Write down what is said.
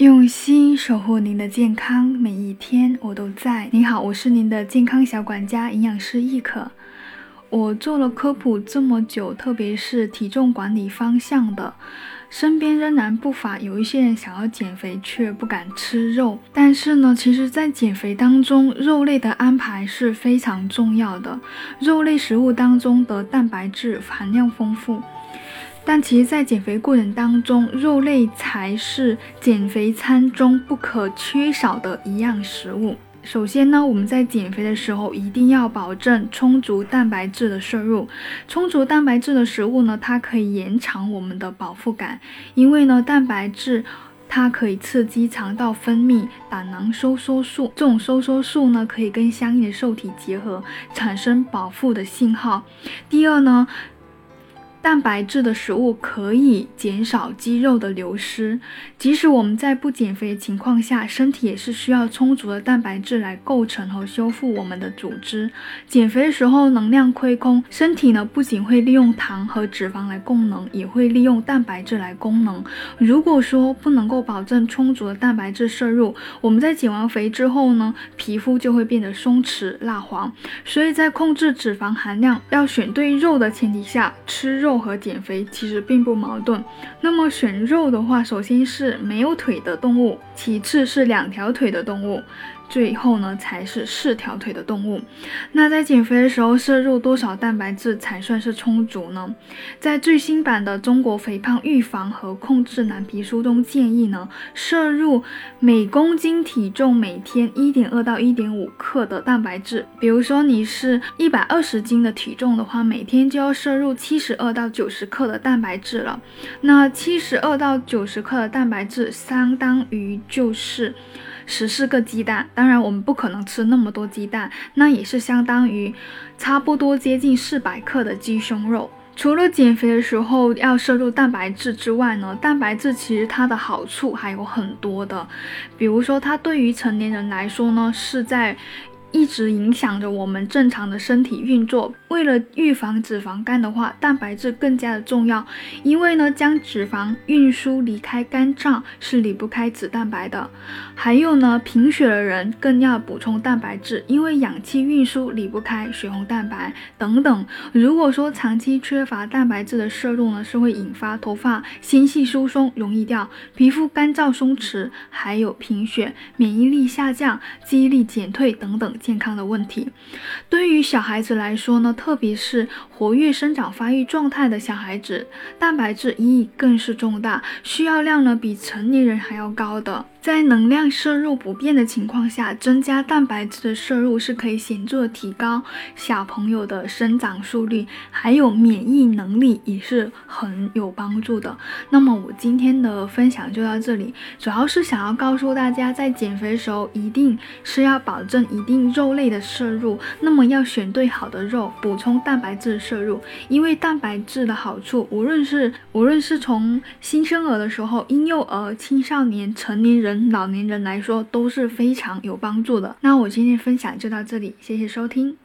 用心守护您的健康，每一天我都在。你好，我是您的健康小管家，营养师易可。我做了科普这么久，特别是体重管理方向的，身边仍然不乏有一些人想要减肥却不敢吃肉。但是呢，其实，在减肥当中，肉类的安排是非常重要的。肉类食物当中的蛋白质含量丰富。但其实，在减肥过程当中，肉类才是减肥餐中不可缺少的一样食物。首先呢，我们在减肥的时候一定要保证充足蛋白质的摄入。充足蛋白质的食物呢，它可以延长我们的饱腹感，因为呢，蛋白质它可以刺激肠道分泌胆囊收缩素，这种收缩素呢，可以跟相应的受体结合，产生饱腹的信号。第二呢。蛋白质的食物可以减少肌肉的流失，即使我们在不减肥的情况下，身体也是需要充足的蛋白质来构成和修复我们的组织。减肥的时候能量亏空，身体呢不仅会利用糖和脂肪来供能，也会利用蛋白质来供能。如果说不能够保证充足的蛋白质摄入，我们在减完肥之后呢，皮肤就会变得松弛蜡黄。所以在控制脂肪含量，要选对肉的前提下吃肉。肉和减肥其实并不矛盾。那么选肉的话，首先是没有腿的动物，其次是两条腿的动物。最后呢，才是四条腿的动物。那在减肥的时候，摄入多少蛋白质才算是充足呢？在最新版的《中国肥胖预防和控制蓝皮书》中建议呢，摄入每公斤体重每天一点二到一点五克的蛋白质。比如说你是一百二十斤的体重的话，每天就要摄入七十二到九十克的蛋白质了。那七十二到九十克的蛋白质，相当于就是。十四个鸡蛋，当然我们不可能吃那么多鸡蛋，那也是相当于差不多接近四百克的鸡胸肉。除了减肥的时候要摄入蛋白质之外呢，蛋白质其实它的好处还有很多的，比如说它对于成年人来说呢，是在。一直影响着我们正常的身体运作。为了预防脂肪肝的话，蛋白质更加的重要。因为呢，将脂肪运输离开肝脏是离不开脂蛋白的。还有呢，贫血的人更要补充蛋白质，因为氧气运输离不开血红蛋白等等。如果说长期缺乏蛋白质的摄入呢，是会引发头发纤细疏松、容易掉，皮肤干燥松弛，还有贫血、免疫力下降、记忆力减退等等。健康的问题，对于小孩子来说呢，特别是活跃生长发育状态的小孩子，蛋白质意义更是重大，需要量呢比成年人还要高的。在能量摄入不变的情况下，增加蛋白质的摄入是可以显著的提高小朋友的生长速率，还有免疫能力也是很有帮助的。那么我今天的分享就到这里，主要是想要告诉大家，在减肥时候一定是要保证一定肉类的摄入，那么要选对好的肉，补充蛋白质摄入，因为蛋白质的好处，无论是无论是从新生儿的时候、婴幼儿、青少年、成年人老年人来说都是非常有帮助的。那我今天分享就到这里，谢谢收听。